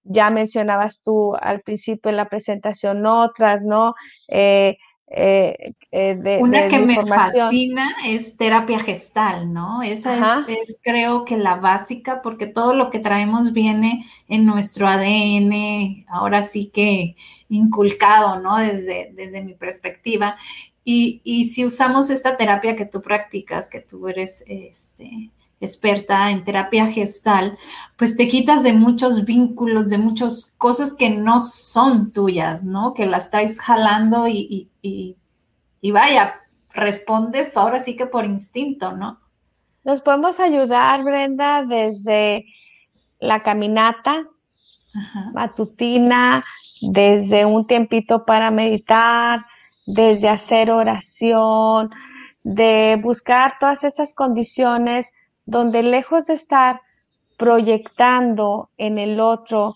Ya mencionabas tú al principio en la presentación otras, ¿no? Eh, eh, eh, Una que me fascina es terapia gestal, ¿no? Esa es, creo que la básica porque todo lo que traemos viene en nuestro ADN, ahora sí que inculcado, ¿no? Desde, desde mi perspectiva. Y, y, si usamos esta terapia que tú practicas, que tú eres este, experta en terapia gestal, pues te quitas de muchos vínculos, de muchas cosas que no son tuyas, ¿no? Que las traes jalando y, y, vaya, respondes ahora sí que por instinto, ¿no? Nos podemos ayudar, Brenda, desde la caminata matutina, desde un tiempito para meditar, desde hacer oración, de buscar todas esas condiciones donde lejos de estar proyectando en el otro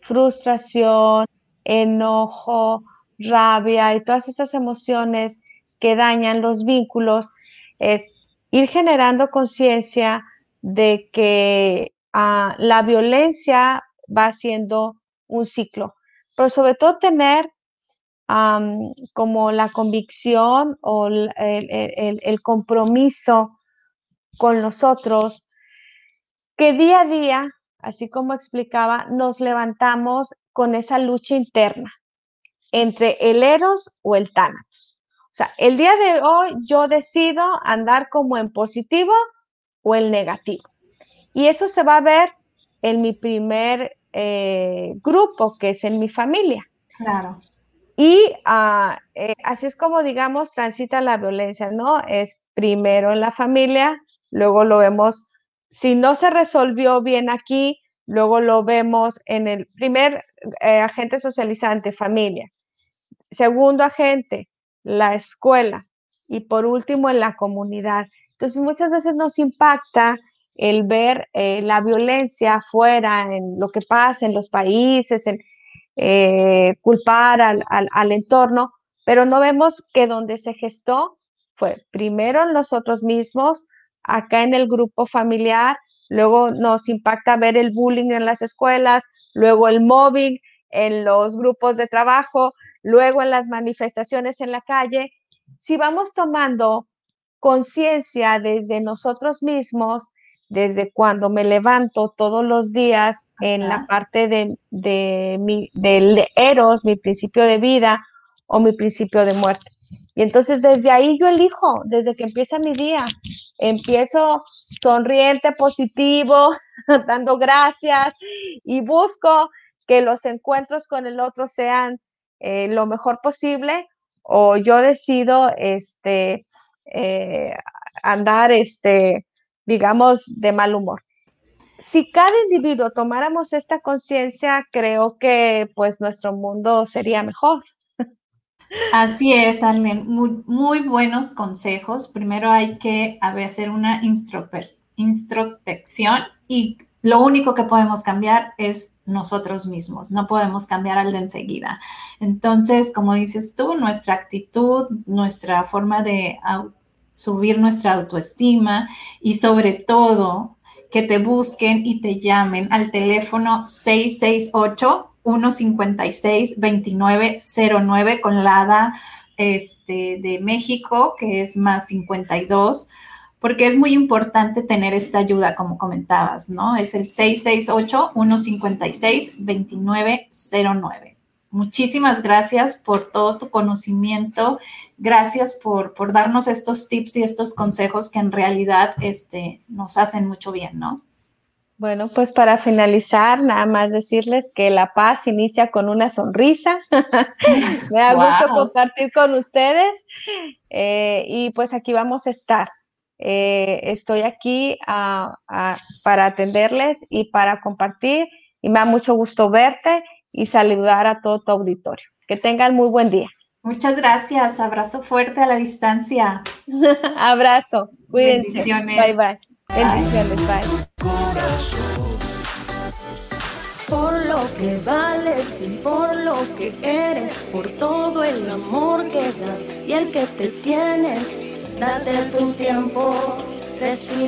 frustración, enojo, rabia y todas esas emociones que dañan los vínculos, es ir generando conciencia de que ah, la violencia va siendo un ciclo, pero sobre todo tener como la convicción o el, el compromiso con nosotros que día a día, así como explicaba, nos levantamos con esa lucha interna entre el eros o el tánatos. O sea, el día de hoy yo decido andar como en positivo o el negativo. Y eso se va a ver en mi primer eh, grupo, que es en mi familia. Claro. Y ah, eh, así es como, digamos, transita la violencia, ¿no? Es primero en la familia, luego lo vemos, si no se resolvió bien aquí, luego lo vemos en el primer eh, agente socializante, familia. Segundo agente, la escuela. Y por último, en la comunidad. Entonces, muchas veces nos impacta el ver eh, la violencia afuera, en lo que pasa en los países, eh, culpar al, al, entorno, pero no vemos que donde se gestó fue primero nosotros mismos, acá en el grupo familiar, luego nos impacta ver el bullying en las escuelas, luego el mobbing en los grupos de trabajo, luego en las manifestaciones en la calle. Si vamos tomando conciencia desde nosotros mismos, desde cuando me levanto todos los días en la parte de, de mi, del eros, mi principio de vida o mi principio de muerte. Y entonces desde ahí yo elijo, desde que empieza mi día, empiezo sonriente, positivo, dando gracias y busco que los encuentros con el otro sean eh, lo mejor posible o yo decido este, eh, andar este, digamos, de mal humor. Si cada individuo tomáramos esta conciencia, creo que pues nuestro mundo sería mejor. Así es, Arlen. Muy, buenos consejos. Primero hay que hacer una introspección y lo único que podemos cambiar es nosotros mismos, no podemos cambiar al de enseguida. Entonces, como dices tú, nuestra actitud, nuestra forma de subir nuestra autoestima y sobre todo que te busquen y te llamen al teléfono 668 156 2909 con la ADA este, de México, que es más 52, porque es muy importante tener esta ayuda, como comentabas, ¿no? Es el 668 156 2909. Muchísimas gracias por todo tu conocimiento. Gracias por, por, darnos estos tips y estos consejos que en realidad este, nos hacen mucho bien, ¿no? Bueno, pues para finalizar, nada más decirles que la paz inicia con una sonrisa. Me da gusto compartir con ustedes eh, y pues aquí vamos a estar. Eh, estoy aquí para atenderles y para compartir y me da mucho gusto verte y saludar a todo tu auditorio. Que tengan muy buen día. Muchas gracias. Abrazo fuerte a la distancia. Abrazo. Cuídense. Bendiciones. Bye bye. Bendiciones. Bye. Por lo que vales y por lo que eres, por todo el amor que das y el que te tienes, date tu tiempo, respira.